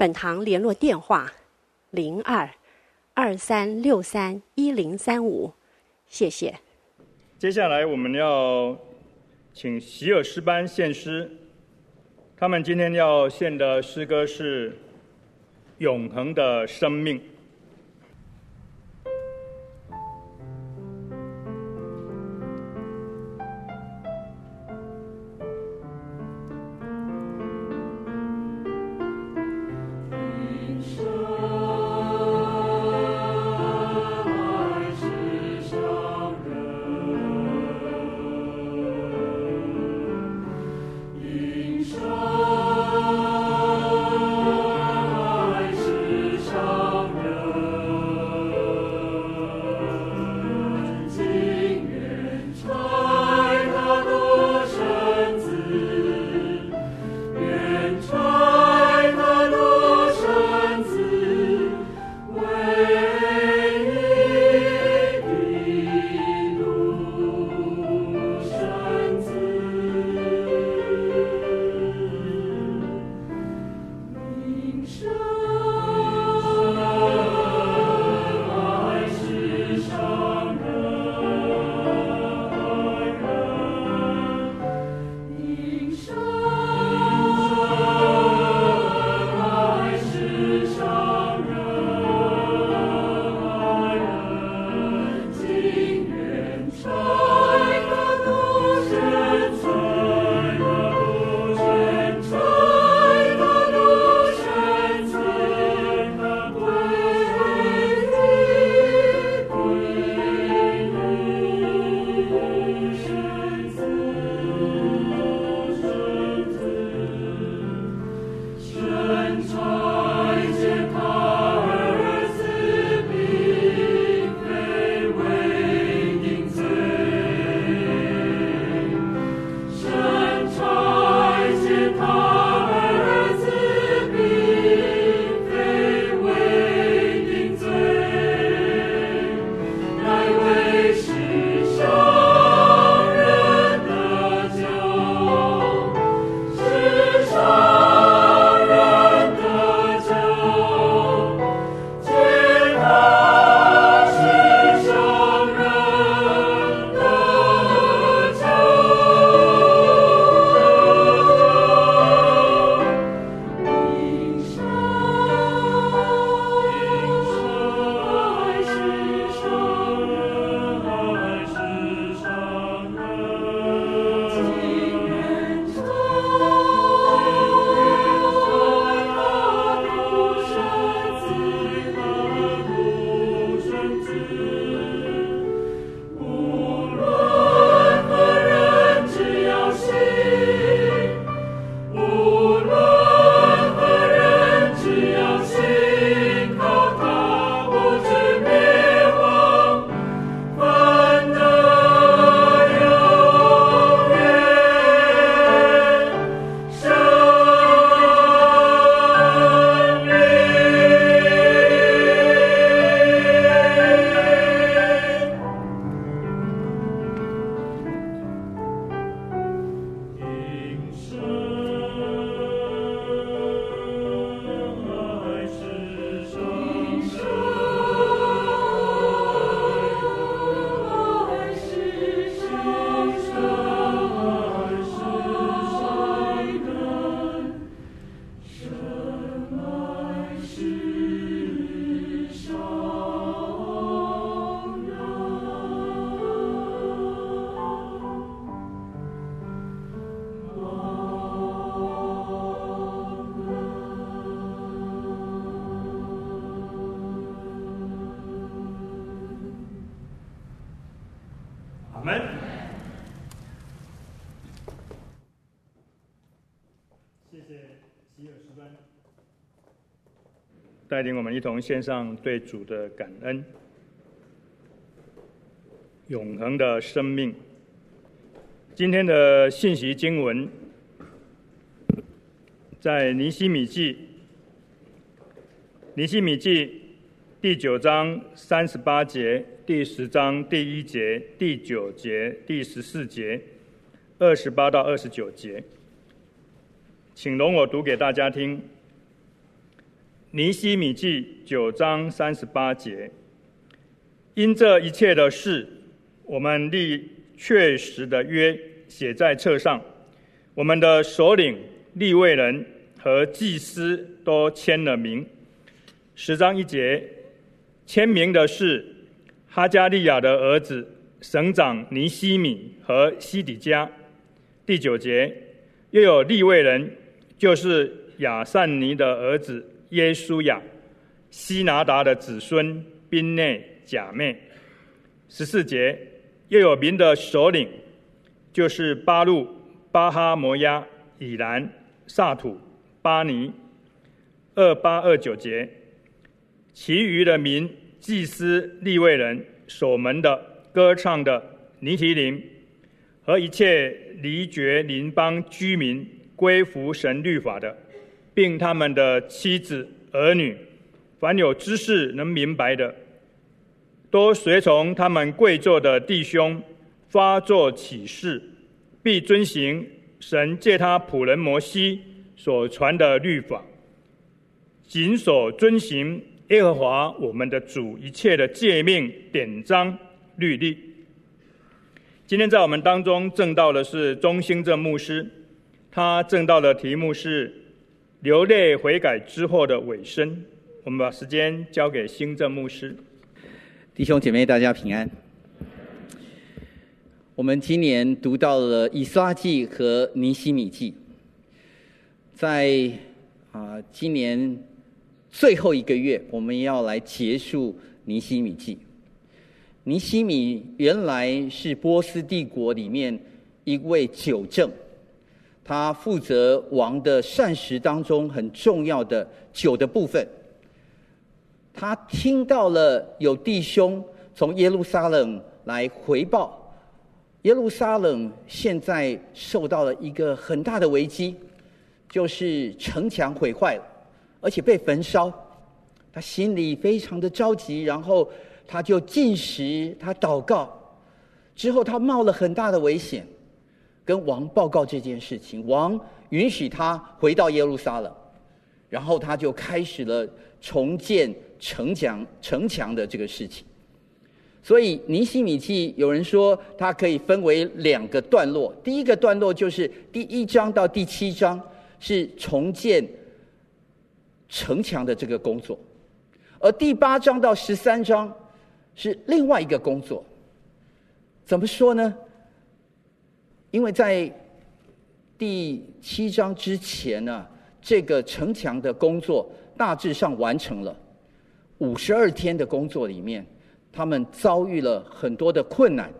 本堂联络电话：零二二三六三一零三五，谢谢。接下来我们要请席尔诗班献诗，他们今天要献的诗歌是《永恒的生命》。带领我们一同献上对主的感恩。永恒的生命。今天的信息经文在尼希米记，尼希米记第九章三十八节，第十章第一节、第九节、第十四节，二十八到二十九节。请容我读给大家听。尼西米记九章三十八节，因这一切的事，我们立确实的约写在册上，我们的首领、利未人和祭司都签了名。十章一节，签名的是哈加利亚的儿子省长尼西米和西底加。第九节，又有利未人。就是亚善尼的儿子耶稣亚，西拿达的子孙宾内、贾妹。十四节，又有民的首领，就是巴路、巴哈摩亚、以兰、萨土、巴尼。二八二九节，其余的民、祭司、立位人、守门的、歌唱的、尼提林和一切离绝邻邦居民。归服神律法的，并他们的妻子儿女，凡有知识能明白的，都随从他们贵冑的弟兄发作起誓，必遵行神借他仆人摩西所传的律法，谨守遵行耶和华我们的主一切的诫命典章律例。今天在我们当中证道的是中兴正牧师。他证道的题目是“流泪悔改之后的尾声”。我们把时间交给新正牧师。弟兄姐妹，大家平安。我们今年读到了以撒记和尼希米记，在啊今年最后一个月，我们要来结束尼希米记。尼希米原来是波斯帝国里面一位酒政。他负责王的膳食当中很重要的酒的部分。他听到了有弟兄从耶路撒冷来回报，耶路撒冷现在受到了一个很大的危机，就是城墙毁坏了，而且被焚烧。他心里非常的着急，然后他就进食，他祷告，之后他冒了很大的危险。跟王报告这件事情，王允许他回到耶路撒冷，然后他就开始了重建城墙城墙的这个事情。所以尼希米记有人说，它可以分为两个段落。第一个段落就是第一章到第七章是重建城墙的这个工作，而第八章到十三章是另外一个工作。怎么说呢？因为在第七章之前呢，这个城墙的工作大致上完成了。五十二天的工作里面，他们遭遇了很多的困难，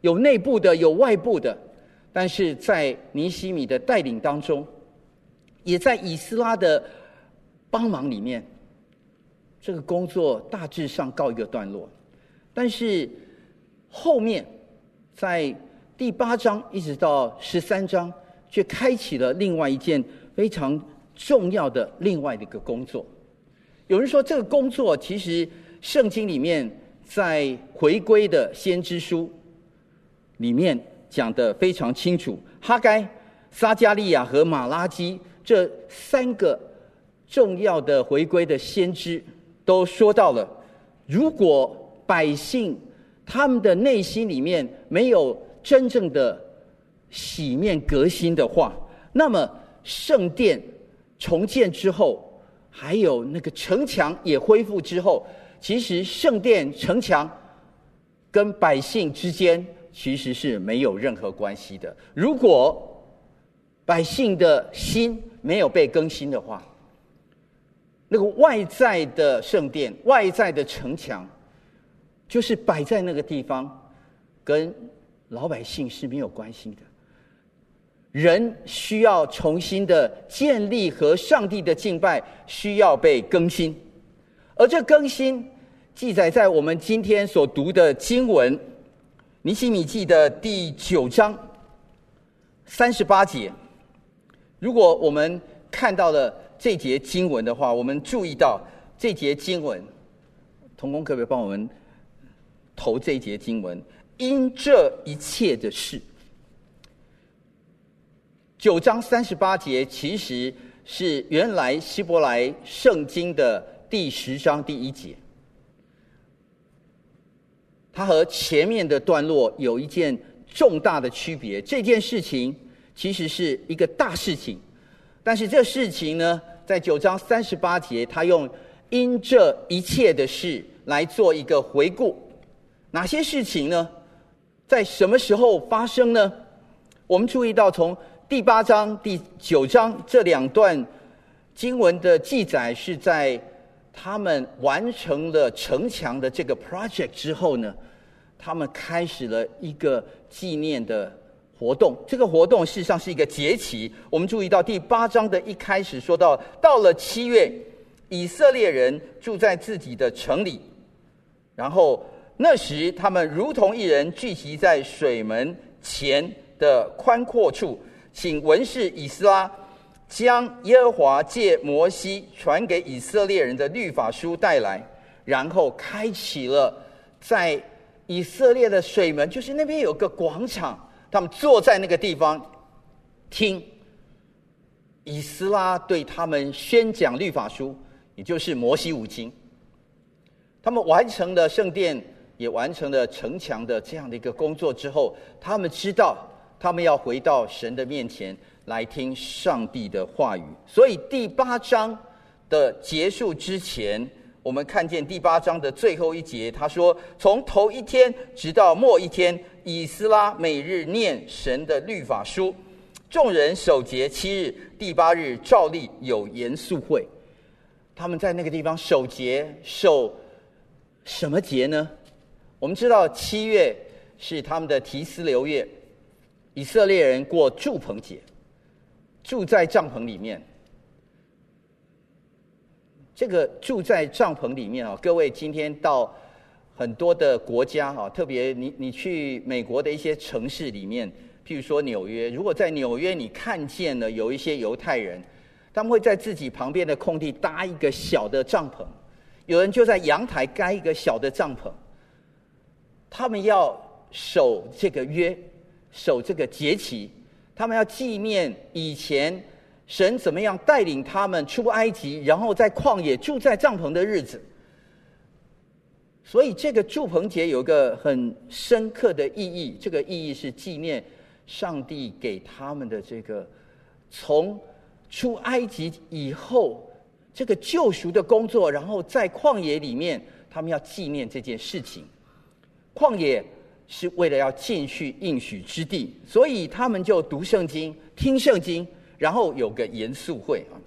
有内部的，有外部的。但是在尼西米的带领当中，也在以斯拉的帮忙里面，这个工作大致上告一个段落。但是后面在第八章一直到十三章，却开启了另外一件非常重要的另外的一个工作。有人说，这个工作其实圣经里面在回归的先知书里面讲得非常清楚。哈该、撒迦利亚和马拉基这三个重要的回归的先知都说到了：如果百姓他们的内心里面没有真正的洗面革新的话，那么圣殿重建之后，还有那个城墙也恢复之后，其实圣殿城墙跟百姓之间其实是没有任何关系的。如果百姓的心没有被更新的话，那个外在的圣殿、外在的城墙，就是摆在那个地方，跟。老百姓是没有关系的，人需要重新的建立和上帝的敬拜，需要被更新。而这更新记载在我们今天所读的经文，尼希米记的第九章三十八节。如果我们看到了这节经文的话，我们注意到这节经文，同工可不可以帮我们投这节经文？因这一切的事，九章三十八节其实是原来希伯来圣经的第十章第一节。它和前面的段落有一件重大的区别。这件事情其实是一个大事情，但是这事情呢，在九章三十八节，他用因这一切的事来做一个回顾。哪些事情呢？在什么时候发生呢？我们注意到，从第八章、第九章这两段经文的记载，是在他们完成了城墙的这个 project 之后呢，他们开始了一个纪念的活动。这个活动事实上是一个节期。我们注意到第八章的一开始说到，到了七月，以色列人住在自己的城里，然后。那时，他们如同一人聚集在水门前的宽阔处，请文士以斯拉将耶和华借摩西传给以色列人的律法书带来，然后开启了在以色列的水门，就是那边有个广场，他们坐在那个地方听以斯拉对他们宣讲律法书，也就是摩西五经。他们完成了圣殿。也完成了城墙的这样的一个工作之后，他们知道他们要回到神的面前来听上帝的话语。所以第八章的结束之前，我们看见第八章的最后一节，他说：“从头一天直到末一天，以斯拉每日念神的律法书，众人守节七日，第八日照例有严肃会。”他们在那个地方守节，守什么节呢？我们知道七月是他们的提斯流月，以色列人过住棚节，住在帐篷里面。这个住在帐篷里面啊，各位今天到很多的国家啊，特别你你去美国的一些城市里面，譬如说纽约，如果在纽约你看见了有一些犹太人，他们会在自己旁边的空地搭一个小的帐篷，有人就在阳台盖一个小的帐篷。他们要守这个约，守这个节期，他们要纪念以前神怎么样带领他们出埃及，然后在旷野住在帐篷的日子。所以这个祝棚节有个很深刻的意义，这个意义是纪念上帝给他们的这个从出埃及以后这个救赎的工作，然后在旷野里面，他们要纪念这件事情。旷野是为了要进去应许之地，所以他们就读圣经、听圣经，然后有个严肃会啊。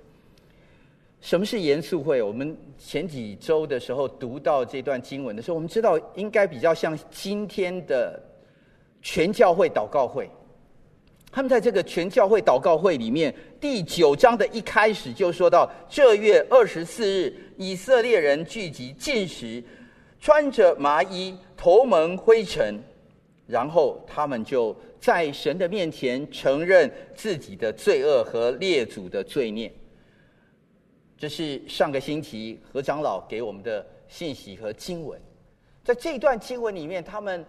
什么是严肃会？我们前几周的时候读到这段经文的时候，我们知道应该比较像今天的全教会祷告会。他们在这个全教会祷告会里面，第九章的一开始就说到：这月二十四日，以色列人聚集进食，穿着麻衣。头蒙灰尘，然后他们就在神的面前承认自己的罪恶和列祖的罪孽。这是上个星期何长老给我们的信息和经文。在这段经文里面，他们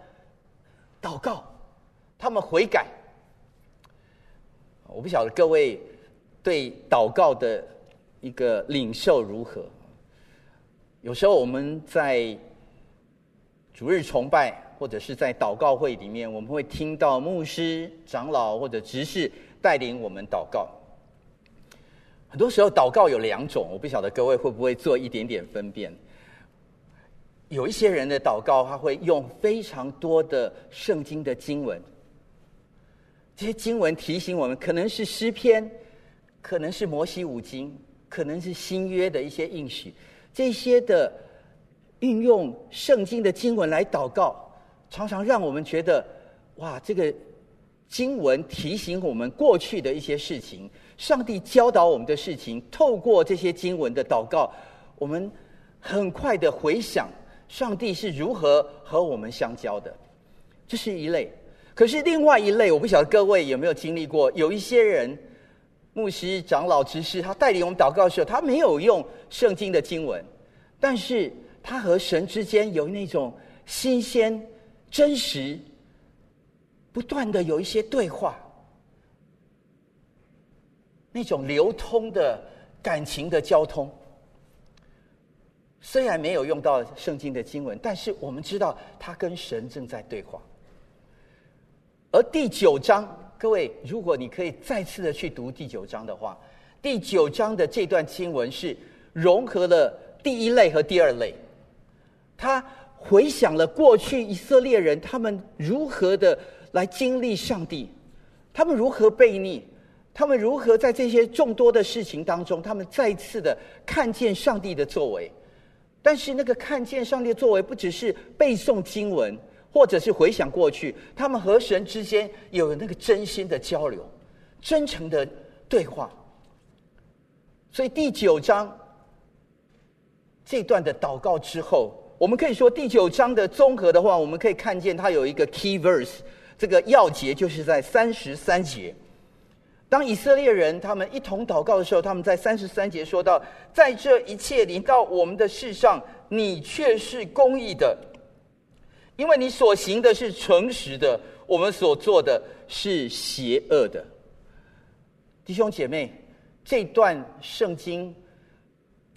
祷告，他们悔改。我不晓得各位对祷告的一个领受如何。有时候我们在主日崇拜或者是在祷告会里面，我们会听到牧师、长老或者执事带领我们祷告。很多时候祷告有两种，我不晓得各位会不会做一点点分辨。有一些人的祷告，他会用非常多的圣经的经文，这些经文提醒我们，可能是诗篇，可能是摩西五经，可能是新约的一些应许，这些的。运用圣经的经文来祷告，常常让我们觉得，哇，这个经文提醒我们过去的一些事情，上帝教导我们的事情，透过这些经文的祷告，我们很快的回想上帝是如何和我们相交的，这是一类。可是另外一类，我不晓得各位有没有经历过，有一些人，牧师、长老、执事，他带领我们祷告的时候，他没有用圣经的经文，但是他和神之间有那种新鲜、真实、不断的有一些对话，那种流通的感情的交通。虽然没有用到圣经的经文，但是我们知道他跟神正在对话。而第九章，各位，如果你可以再次的去读第九章的话，第九章的这段经文是融合了第一类和第二类。他回想了过去以色列人他们如何的来经历上帝，他们如何悖逆，他们如何在这些众多的事情当中，他们再次的看见上帝的作为。但是那个看见上帝的作为，不只是背诵经文。或者是回想过去，他们和神之间有那个真心的交流，真诚的对话。所以第九章这段的祷告之后，我们可以说第九章的综合的话，我们可以看见它有一个 key verse，这个要节就是在三十三节。当以色列人他们一同祷告的时候，他们在三十三节说到：“在这一切临到我们的世上，你却是公义的。”因为你所行的是诚实的，我们所做的是邪恶的。弟兄姐妹，这段圣经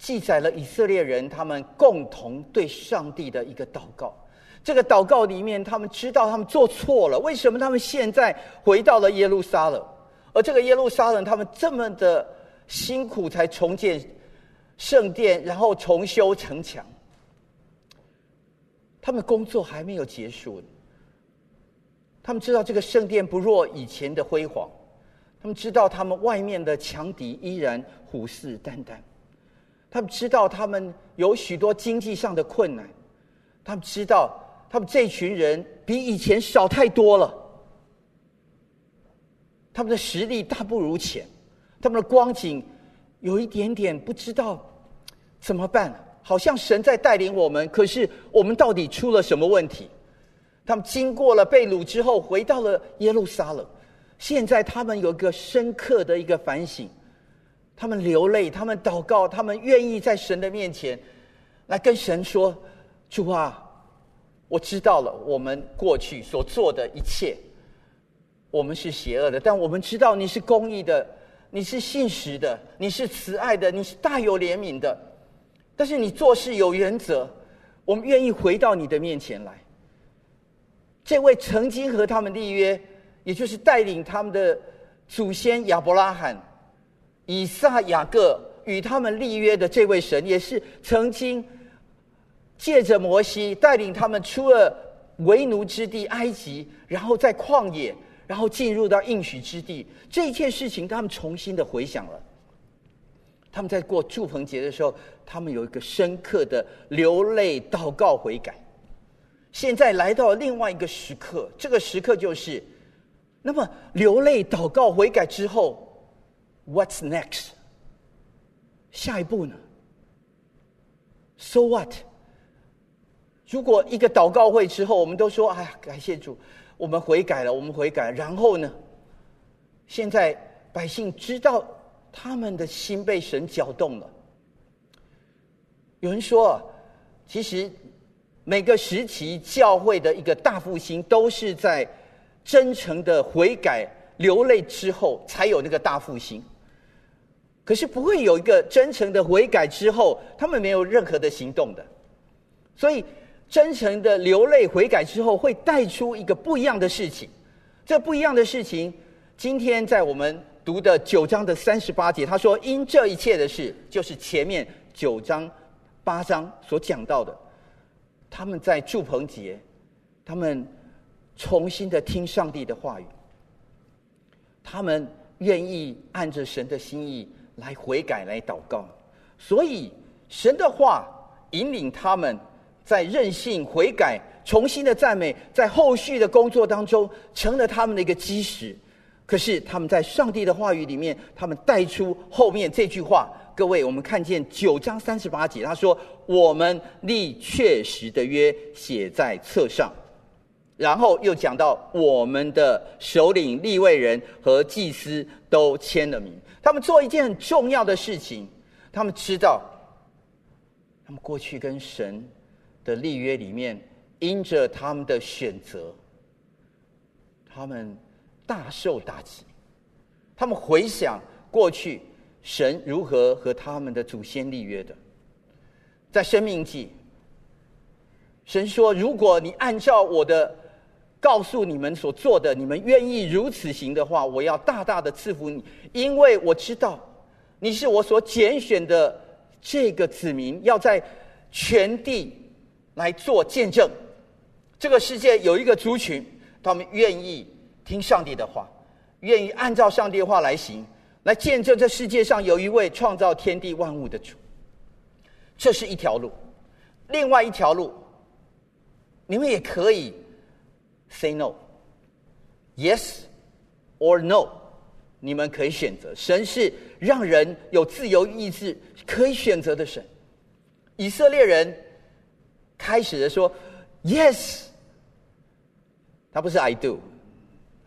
记载了以色列人他们共同对上帝的一个祷告。这个祷告里面，他们知道他们做错了，为什么他们现在回到了耶路撒冷？而这个耶路撒冷，他们这么的辛苦才重建圣殿，然后重修城墙。他们工作还没有结束，他们知道这个圣殿不若以前的辉煌，他们知道他们外面的强敌依然虎视眈眈，他们知道他们有许多经济上的困难，他们知道他们这群人比以前少太多了，他们的实力大不如前，他们的光景有一点点不知道怎么办。好像神在带领我们，可是我们到底出了什么问题？他们经过了被掳之后，回到了耶路撒冷。现在他们有一个深刻的一个反省，他们流泪，他们祷告，他们愿意在神的面前来跟神说：“主啊，我知道了，我们过去所做的一切，我们是邪恶的，但我们知道你是公义的，你是信实的，你是慈爱的，你是大有怜悯的。”但是你做事有原则，我们愿意回到你的面前来。这位曾经和他们立约，也就是带领他们的祖先亚伯拉罕、以撒、雅各与他们立约的这位神，也是曾经借着摩西带领他们出了为奴之地埃及，然后在旷野，然后进入到应许之地。这一件事情，他们重新的回想了。他们在过祝棚节的时候，他们有一个深刻的流泪祷告悔改。现在来到另外一个时刻，这个时刻就是，那么流泪祷告悔改之后，What's next？下一步呢？So what？如果一个祷告会之后，我们都说：“哎呀，感谢主，我们悔改了，我们悔改。”然后呢？现在百姓知道。他们的心被神搅动了。有人说，其实每个时期教会的一个大复兴，都是在真诚的悔改、流泪之后，才有那个大复兴。可是不会有一个真诚的悔改之后，他们没有任何的行动的。所以，真诚的流泪悔改之后，会带出一个不一样的事情。这不一样的事情，今天在我们。读的九章的三十八节，他说：“因这一切的事，就是前面九章、八章所讲到的。他们在住棚节，他们重新的听上帝的话语，他们愿意按着神的心意来悔改、来祷告。所以神的话引领他们在任性悔改、重新的赞美，在后续的工作当中，成了他们的一个基石。”可是他们在上帝的话语里面，他们带出后面这句话：“各位，我们看见九章三十八节，他说：“我们立确实的约写在册上。”然后又讲到我们的首领、利未人和祭司都签了名。他们做一件很重要的事情，他们知道，他们过去跟神的立约里面，因着他们的选择，他们大受打击。他们回想过去神如何和他们的祖先立约的，在生命记，神说：“如果你按照我的告诉你们所做的，你们愿意如此行的话，我要大大的赐福你。”因为我知道，你是我所拣选的这个子民，要在全地来做见证。这个世界有一个族群，他们愿意听上帝的话，愿意按照上帝的话来行，来见证这世界上有一位创造天地万物的主。这是一条路，另外一条路，你们也可以 say no，yes or no。你们可以选择，神是让人有自由意志可以选择的神。以色列人开始的说 “yes”，他不是 “I do”，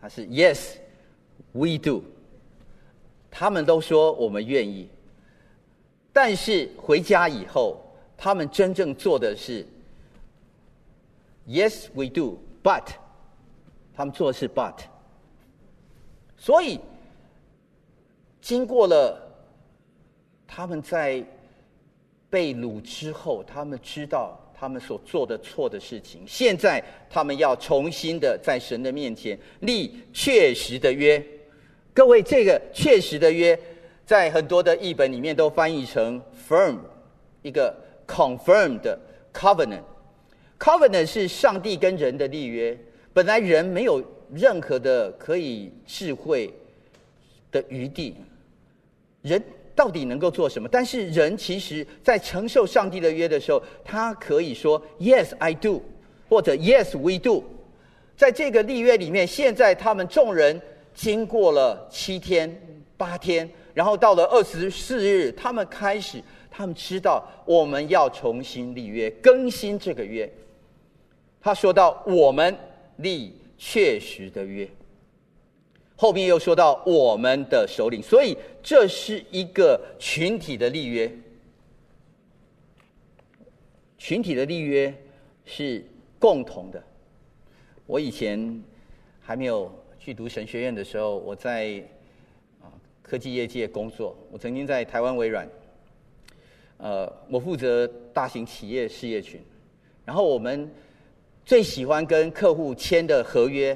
他是 “yes”，“we do”。他们都说我们愿意，但是回家以后，他们真正做的是 “yes, we do”，but 他们做的是 “but”，所以。经过了他们在被掳之后，他们知道他们所做的错的事情。现在他们要重新的在神的面前立确实的约。各位，这个确实的约，在很多的译本里面都翻译成 firm，一个 confirmed covenant。covenant 是上帝跟人的立约。本来人没有任何的可以智慧的余地。人到底能够做什么？但是人其实，在承受上帝的约的时候，他可以说 “Yes, I do”，或者 “Yes, we do”。在这个立约里面，现在他们众人经过了七天、八天，然后到了二十四日，他们开始，他们知道我们要重新立约，更新这个约。他说到：“我们立确实的约。”后面又说到我们的首领，所以这是一个群体的立约。群体的立约是共同的。我以前还没有去读神学院的时候，我在啊科技业界工作。我曾经在台湾微软，呃，我负责大型企业事业群，然后我们最喜欢跟客户签的合约。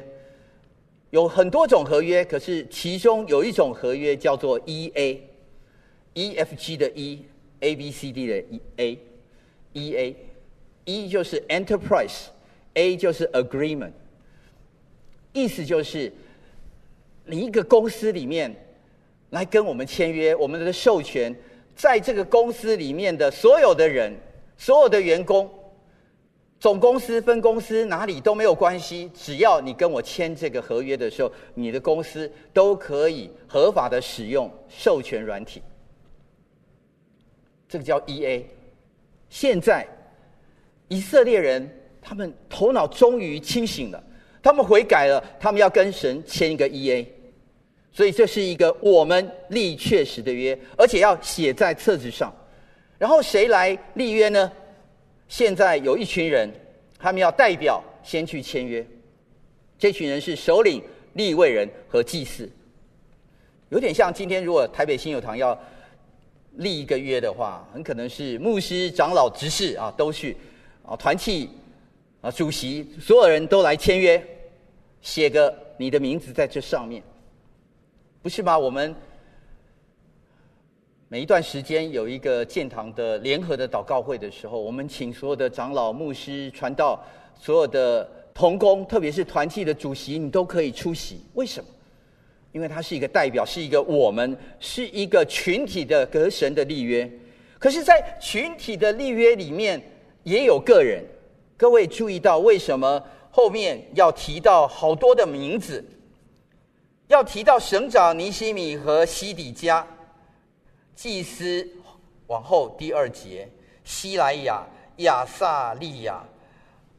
有很多种合约，可是其中有一种合约叫做 E A，E F G 的 E，A B C D 的 E A，E A，E 就是 Enterprise，A 就是 Agreement，意思就是你一个公司里面来跟我们签约，我们的授权，在这个公司里面的所有的人，所有的员工。总公司、分公司哪里都没有关系，只要你跟我签这个合约的时候，你的公司都可以合法的使用授权软体。这个叫 EA。现在以色列人他们头脑终于清醒了，他们悔改了，他们要跟神签一个 EA。所以这是一个我们立确实的约，而且要写在册子上。然后谁来立约呢？现在有一群人，他们要代表先去签约。这群人是首领、立位人和祭司，有点像今天如果台北新友堂要立一个约的话，很可能是牧师、长老、执事啊都去啊，团契啊主席，所有人都来签约，写个你的名字在这上面，不是吗？我们。每一段时间有一个建堂的联合的祷告会的时候，我们请所有的长老、牧师、传道、所有的同工，特别是团契的主席，你都可以出席。为什么？因为他是一个代表，是一个我们，是一个群体的隔神的立约。可是，在群体的立约里面，也有个人。各位注意到，为什么后面要提到好多的名字？要提到省长尼西米和西底家。祭司往后第二节，西莱亚、亚萨利亚，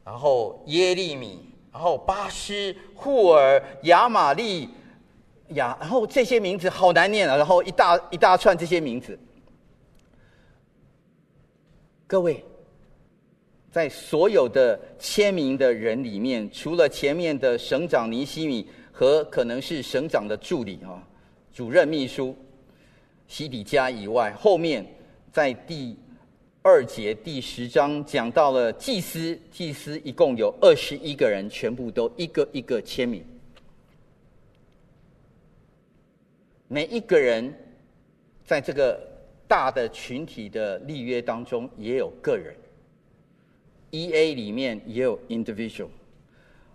然后耶利米，然后巴施、户尔、亚玛利亚，然后这些名字好难念啊，然后一大一大串这些名字。各位，在所有的签名的人里面，除了前面的省长尼西米和可能是省长的助理啊、主任秘书西底家以外，后面在第二节第十章讲到了祭司，祭司一共有二十一个人，全部都一个一个签名，每一个人在这个。大的群体的立约当中也有个人，E A 里面也有 individual，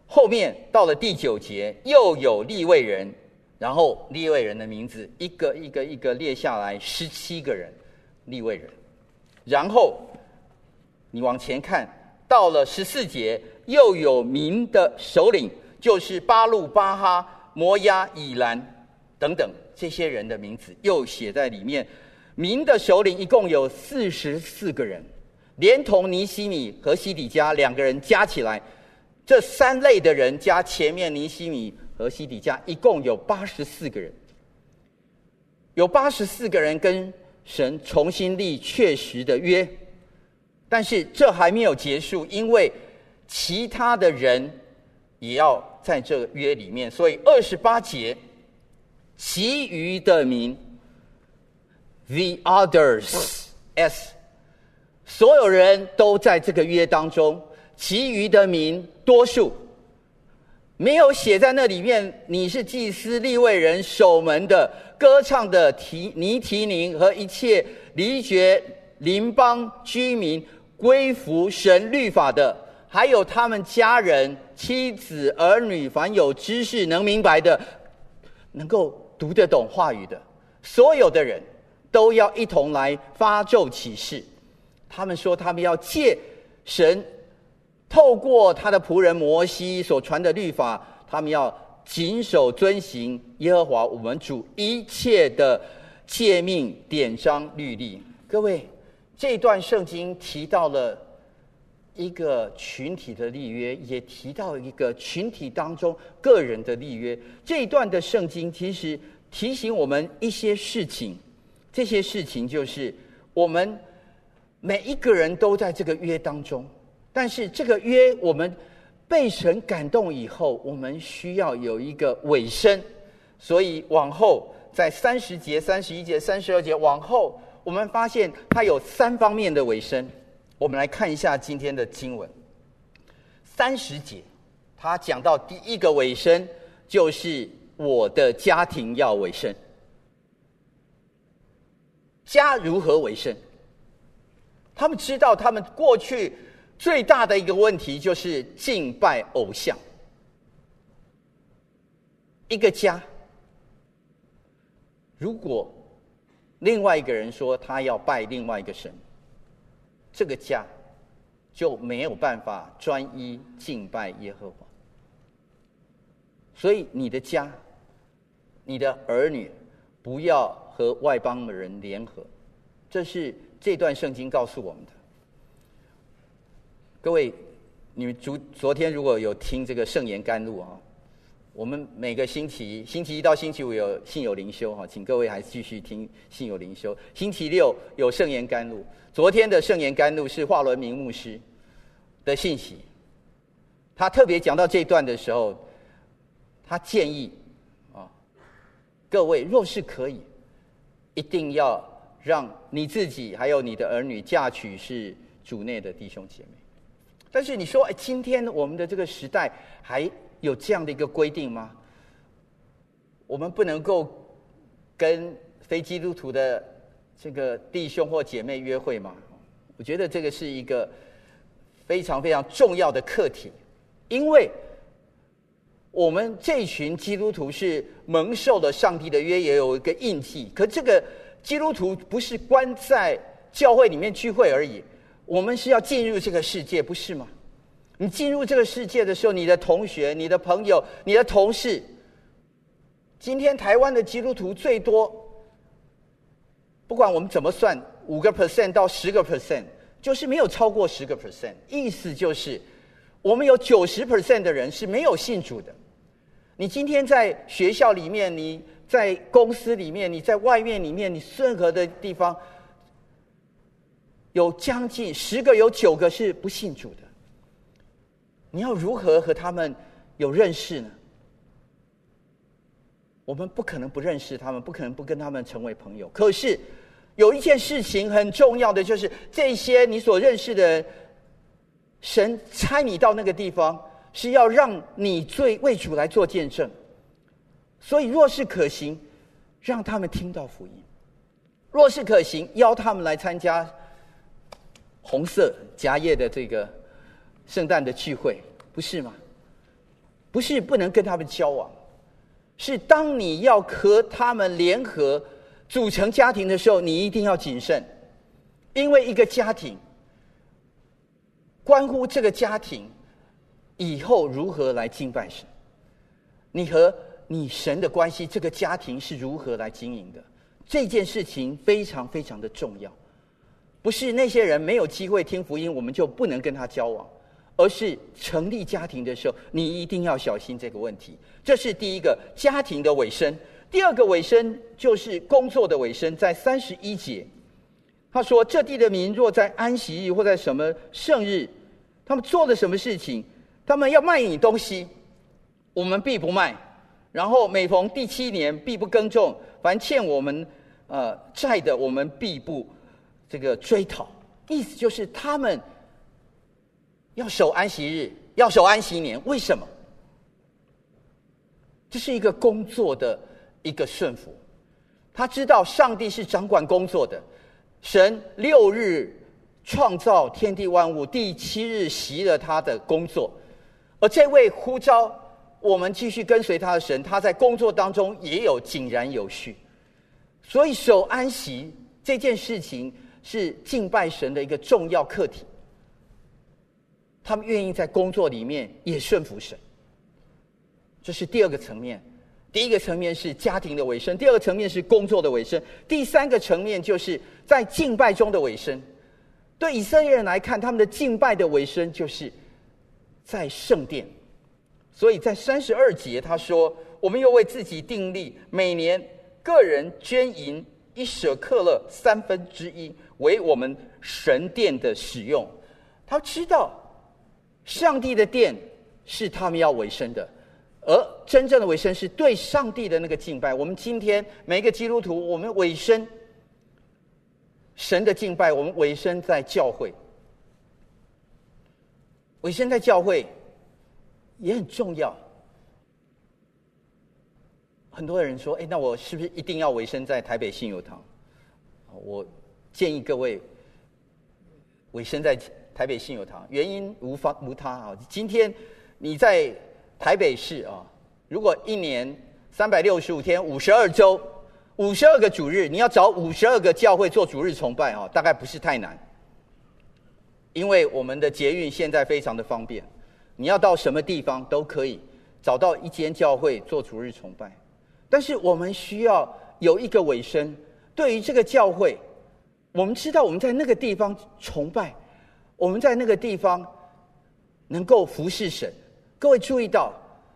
后面到了第九节又有立位人，然后立位人的名字一个一个一个列下来，十七个人立位人，然后你往前看到了十四节又有民的首领，就是巴路巴哈摩押以兰等等这些人的名字又写在里面。民的首领一共有四十四个人，连同尼西米和西底家两个人加起来，这三类的人加前面尼西米和西底家，一共有八十四个人。有八十四个人跟神重新立确实的约，但是这还没有结束，因为其他的人也要在这个约里面，所以二十八节，其余的民。The others, S，所有人都在这个约当中，其余的民多数没有写在那里面。你是祭司、立位人、守门的、歌唱的提尼提宁和一切离绝邻邦居民归服神律法的，还有他们家人、妻子、儿女，凡有知识能明白的，能够读得懂话语的，所有的人。都要一同来发咒起誓，他们说他们要借神透过他的仆人摩西所传的律法，他们要谨守遵行耶和华我们主一切的诫命典章律例。各位，这段圣经提到了一个群体的立约，也提到一个群体当中个人的立约。这一段的圣经其实提醒我们一些事情。这些事情就是我们每一个人都在这个约当中，但是这个约我们被神感动以后，我们需要有一个尾声。所以往后在三十节、三十一节、三十二节往后，我们发现它有三方面的尾声。我们来看一下今天的经文。三十节，他讲到第一个尾声，就是我的家庭要尾声。家如何为生？他们知道，他们过去最大的一个问题就是敬拜偶像。一个家，如果另外一个人说他要拜另外一个神，这个家就没有办法专一敬拜耶和华。所以，你的家，你的儿女，不要。和外邦的人联合，这是这段圣经告诉我们的。各位，你们昨昨天如果有听这个圣言甘露啊，我们每个星期星期一到星期五有信有灵修哈，请各位还继续听信有灵修。星期六有圣言甘露，昨天的圣言甘露是华伦明牧师的信息，他特别讲到这一段的时候，他建议啊，各位若是可以。一定要让你自己还有你的儿女嫁娶是主内的弟兄姐妹。但是你说，哎，今天我们的这个时代还有这样的一个规定吗？我们不能够跟非基督徒的这个弟兄或姐妹约会吗？我觉得这个是一个非常非常重要的课题，因为我们这群基督徒是。蒙受了上帝的约，也有一个印记。可这个基督徒不是关在教会里面聚会而已，我们是要进入这个世界，不是吗？你进入这个世界的时候，你的同学、你的朋友、你的同事，今天台湾的基督徒最多，不管我们怎么算，五个 percent 到十个 percent，就是没有超过十个 percent。意思就是，我们有九十 percent 的人是没有信主的。你今天在学校里面，你在公司里面，你在外面里面，你任何的地方，有将近十个，有九个是不信主的。你要如何和他们有认识呢？我们不可能不认识他们，不可能不跟他们成为朋友。可是有一件事情很重要的，就是这些你所认识的，神差你到那个地方，是要让你最为主来做见证。所以，若是可行，让他们听到福音；若是可行，邀他们来参加红色夹叶的这个圣诞的聚会，不是吗？不是不能跟他们交往。是当你要和他们联合组成家庭的时候，你一定要谨慎，因为一个家庭关乎这个家庭以后如何来敬拜神，你和你神的关系，这个家庭是如何来经营的，这件事情非常非常的重要，不是那些人没有机会听福音，我们就不能跟他交往。而是成立家庭的时候，你一定要小心这个问题。这是第一个家庭的尾声。第二个尾声就是工作的尾声，在三十一节，他说：“这地的民若在安息日或在什么圣日，他们做了什么事情？他们要卖你东西，我们必不卖；然后每逢第七年，必不耕种；凡欠我们呃债的，我们必不这个追讨。意思就是他们。”要守安息日，要守安息年，为什么？这是一个工作的一个顺服。他知道上帝是掌管工作的，神六日创造天地万物，第七日习了他的工作。而这位呼召我们继续跟随他的神，他在工作当中也有井然有序。所以守安息这件事情是敬拜神的一个重要课题。他们愿意在工作里面也顺服神，这是第二个层面。第一个层面是家庭的尾声，第二个层面是工作的尾声，第三个层面就是在敬拜中的尾声。对以色列人来看，他们的敬拜的尾声就是在圣殿。所以在三十二节他说：“我们又为自己订立，每年个人捐银一舍客勒三分之一，为我们神殿的使用。”他知道。上帝的殿是他们要委身的，而真正的委身是对上帝的那个敬拜。我们今天每一个基督徒，我们委身神的敬拜，我们委身在教会，委身在教会也很重要。很多人说：“哎，那我是不是一定要委身在台北信友堂？”我建议各位委身在。台北信友堂，原因无方无他啊。今天你在台北市啊，如果一年三百六十五天，五十二周，五十二个主日，你要找五十二个教会做主日崇拜啊，大概不是太难。因为我们的捷运现在非常的方便，你要到什么地方都可以找到一间教会做主日崇拜。但是我们需要有一个尾声，对于这个教会，我们知道我们在那个地方崇拜。我们在那个地方能够服侍神。各位注意到，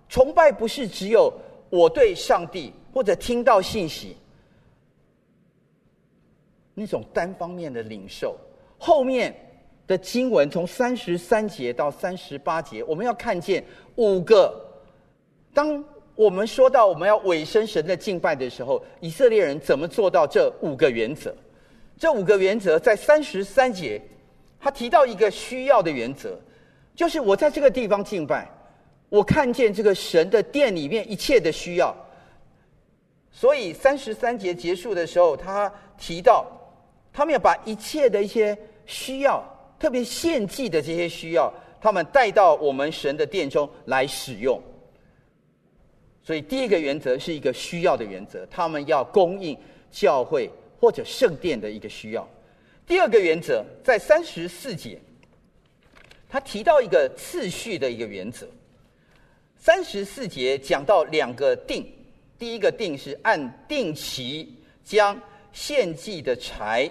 崇拜不是只有我对上帝或者听到信息那种单方面的领受。后面的经文从三十三节到三十八节，我们要看见五个。当我们说到我们要委身神的敬拜的时候，以色列人怎么做到这五个原则？这五个原则在三十三节。他提到一个需要的原则，就是我在这个地方敬拜，我看见这个神的殿里面一切的需要。所以三十三节结束的时候，他提到他们要把一切的一些需要，特别献祭的这些需要，他们带到我们神的殿中来使用。所以第一个原则是一个需要的原则，他们要供应教会或者圣殿的一个需要。第二个原则在三十四节，他提到一个次序的一个原则。三十四节讲到两个定，第一个定是按定期将献祭的柴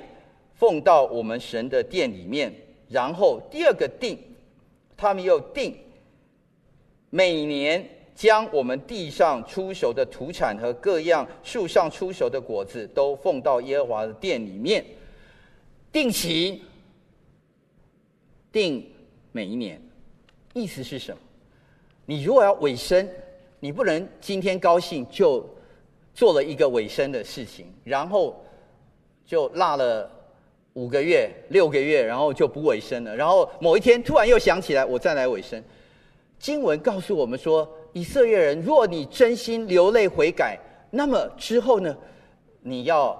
奉到我们神的殿里面。然后第二个定，他们又定每年将我们地上出熟的土产和各样树上出熟的果子都奉到耶和华的殿里面，定期定每一年，意思是什么？你如果要委身，你不能今天高兴就做了一个委身的事情，然后就落了。五个月、六个月，然后就不委身了。然后某一天突然又想起来，我再来委身。经文告诉我们说，以色列人，若你真心流泪悔改，那么之后呢，你要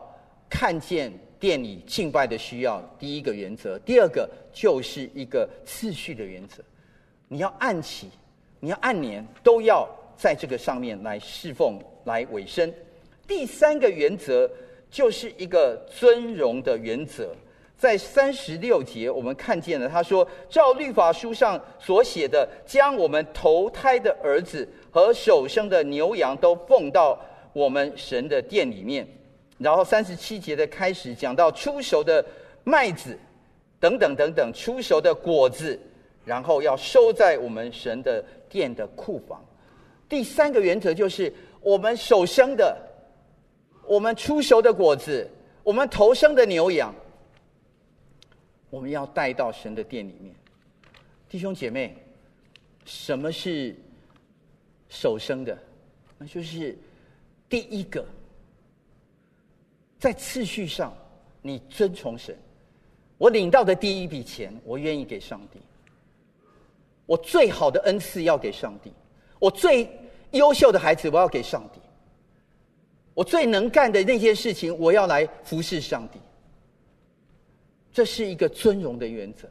看见殿里敬拜的需要。第一个原则，第二个就是一个次序的原则。你要按期，你要按年，都要在这个上面来侍奉、来委身。第三个原则。就是一个尊荣的原则，在三十六节我们看见了，他说：“照律法书上所写的，将我们投胎的儿子和手生的牛羊都奉到我们神的殿里面。”然后三十七节的开始讲到出熟的麦子等等等等，出熟的果子，然后要收在我们神的殿的库房。第三个原则就是我们手生的。我们出熟的果子，我们头生的牛羊，我们要带到神的殿里面。弟兄姐妹，什么是首生的？那就是第一个，在次序上，你尊崇神。我领到的第一笔钱，我愿意给上帝。我最好的恩赐要给上帝，我最优秀的孩子，我要给上帝。我最能干的那件事情，我要来服侍上帝。这是一个尊荣的原则。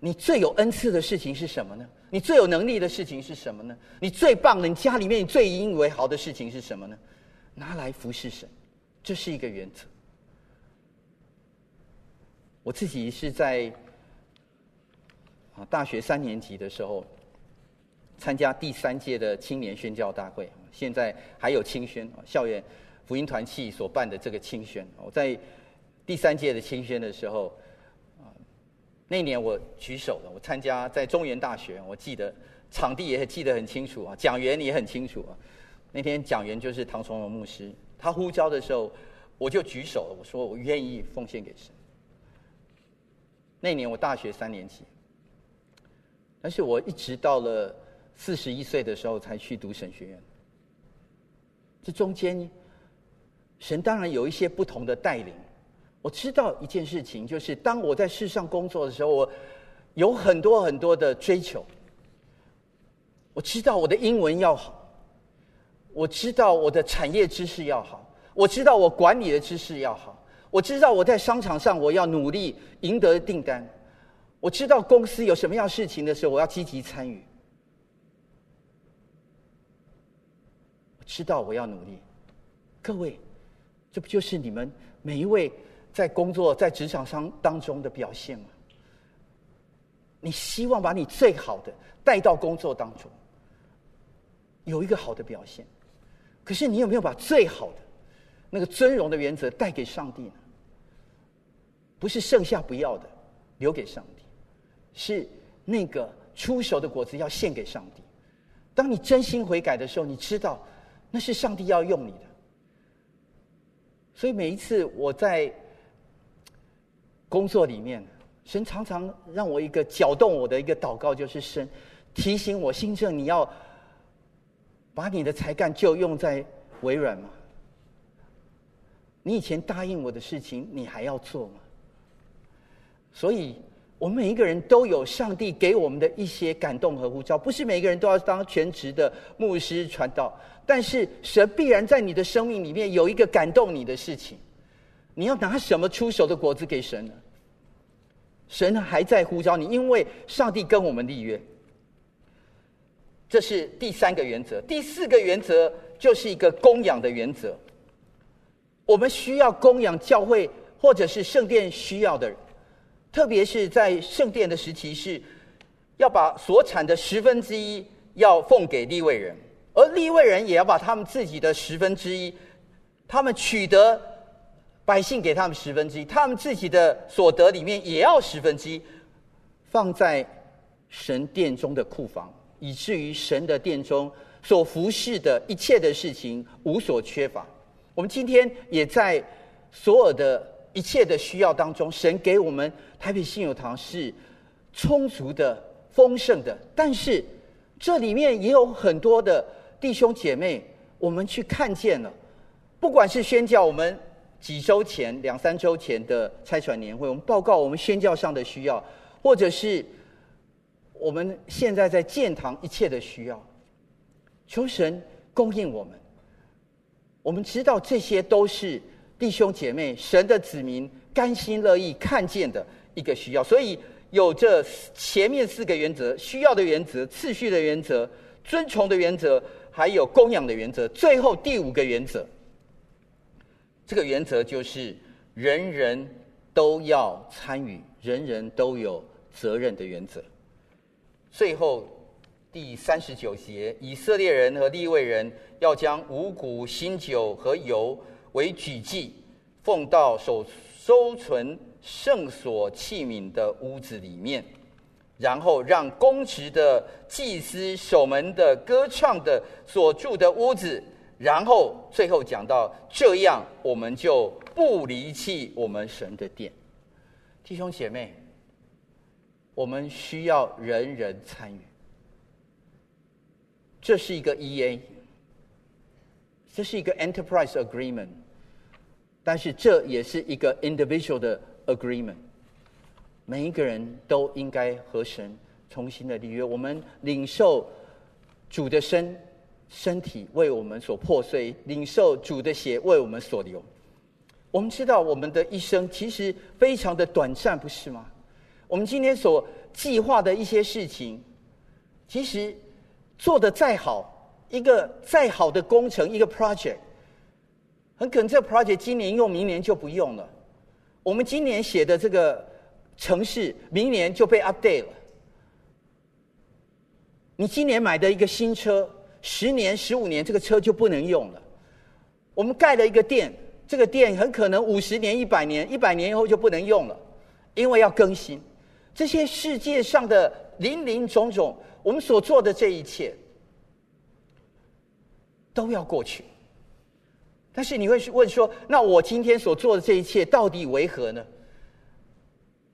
你最有恩赐的事情是什么呢？你最有能力的事情是什么呢？你最棒的，你家里面你最引以为豪的事情是什么呢？拿来服侍神，这是一个原则。我自己是在啊大学三年级的时候，参加第三届的青年宣教大会。现在还有青宣，校园福音团契所办的这个青宣。我在第三届的清宣的时候，啊，那年我举手了，我参加在中原大学，我记得场地也记得很清楚啊，讲员也很清楚啊。那天讲员就是唐崇荣牧师，他呼召的时候，我就举手了，我说我愿意奉献给神。那年我大学三年级，但是我一直到了四十一岁的时候才去读神学院。这中间，神当然有一些不同的带领。我知道一件事情，就是当我在世上工作的时候，我有很多很多的追求。我知道我的英文要好，我知道我的产业知识要好，我知道我管理的知识要好，我知道我在商场上我要努力赢得订单，我知道公司有什么样事情的时候，我要积极参与。我知道我要努力，各位，这不就是你们每一位在工作在职场上当中的表现吗？你希望把你最好的带到工作当中，有一个好的表现，可是你有没有把最好的那个尊荣的原则带给上帝呢？不是剩下不要的留给上帝，是那个出熟的果子要献给上帝。当你真心悔改的时候，你知道。那是上帝要用你的，所以每一次我在工作里面，神常常让我一个搅动我的一个祷告，就是神提醒我，新正你要把你的才干就用在微软吗？你以前答应我的事情，你还要做吗？所以，我们每一个人都有上帝给我们的一些感动和呼召，不是每一个人都要当全职的牧师传道。但是神必然在你的生命里面有一个感动你的事情，你要拿什么出手的果子给神呢？神还在呼召你，因为上帝跟我们立约。这是第三个原则，第四个原则就是一个供养的原则。我们需要供养教会或者是圣殿需要的人，特别是在圣殿的时期，是要把所产的十分之一要奉给立位人。而立位人也要把他们自己的十分之一，他们取得百姓给他们十分之一，他们自己的所得里面也要十分之一，放在神殿中的库房，以至于神的殿中所服侍的一切的事情无所缺乏。我们今天也在所有的一切的需要当中，神给我们台北信友堂是充足的、丰盛的。但是这里面也有很多的弟兄姐妹，我们去看见了，不管是宣教，我们几周前、两三周前的差传年会，我们报告我们宣教上的需要，或者是我们现在在建堂一切的需要，求神供应我们。我们知道这些都是弟兄姐妹、神的子民甘心乐意看见的一个需要，所以有这前面四个原则：需要的原则、次序的原则、遵从的原则，还有供养的原则。最后第五个原则，这个原则就是人人都要参与、人人都有责任的原则。最后第三十九节，以色列人和利未人。要将五谷、新酒和油为举祭，奉到所收存圣所器皿的屋子里面，然后让公职的祭司、守门的、歌唱的所住的屋子，然后最后讲到这样，我们就不离弃我们神的殿。弟兄姐妹，我们需要人人参与，这是一个 EA。这是一个 enterprise agreement，但是这也是一个 individual 的 agreement。每一个人都应该和神重新的立约。我们领受主的身身体为我们所破碎，领受主的血为我们所流。我们知道我们的一生其实非常的短暂，不是吗？我们今天所计划的一些事情，其实做的再好。一个再好的工程，一个 project，很可能这 project 今年用，明年就不用了。我们今年写的这个城市，明年就被 update 了。你今年买的一个新车，十年、十五年这个车就不能用了。我们盖了一个店，这个店很可能五十年、一百年、一百年以后就不能用了，因为要更新。这些世界上的林林总总，我们所做的这一切。都要过去，但是你会问说：那我今天所做的这一切到底为何呢？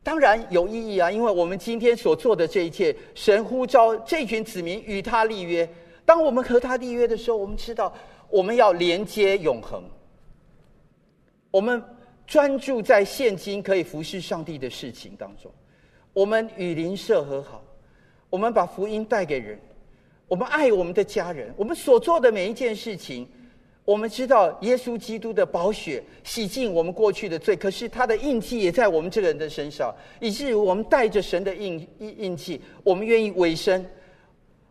当然有意义啊，因为我们今天所做的这一切，神呼召这群子民与他立约。当我们和他立约的时候，我们知道我们要连接永恒。我们专注在现今可以服侍上帝的事情当中，我们与邻舍和好，我们把福音带给人。我们爱我们的家人，我们所做的每一件事情，我们知道耶稣基督的宝血洗净我们过去的罪，可是他的印记也在我们这个人的身上，以至于我们带着神的印印印记，我们愿意委身，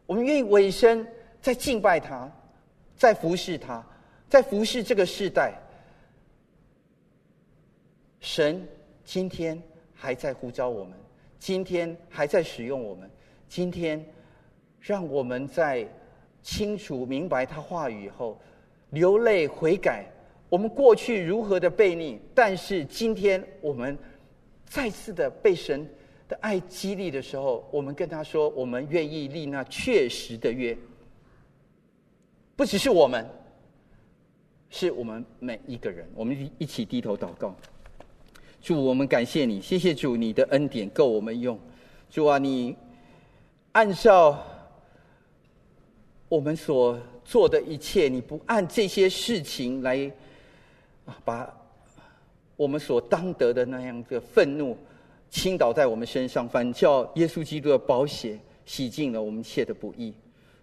我们愿意委身在敬拜他，在服侍他，在服侍这个世代。神今天还在呼召我们，今天还在使用我们，今天。让我们在清楚明白他话语以后，流泪悔改。我们过去如何的悖逆，但是今天我们再次的被神的爱激励的时候，我们跟他说：我们愿意立那确实的约。不只是我们，是我们每一个人。我们一起低头祷告。主，我们感谢你，谢谢主，你的恩典够我们用。主啊，你按照。我们所做的一切，你不按这些事情来，把我们所当得的那样的愤怒倾倒在我们身上，反叫耶稣基督的宝血洗净了我们一切的不义。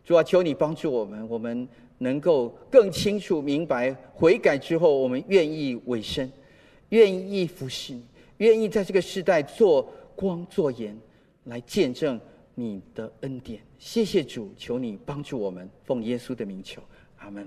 主啊，求你帮助我们，我们能够更清楚明白，悔改之后，我们愿意委身，愿意服侍你，愿意在这个时代做光做盐，来见证你的恩典。谢谢主，求你帮助我们，奉耶稣的名求，阿门。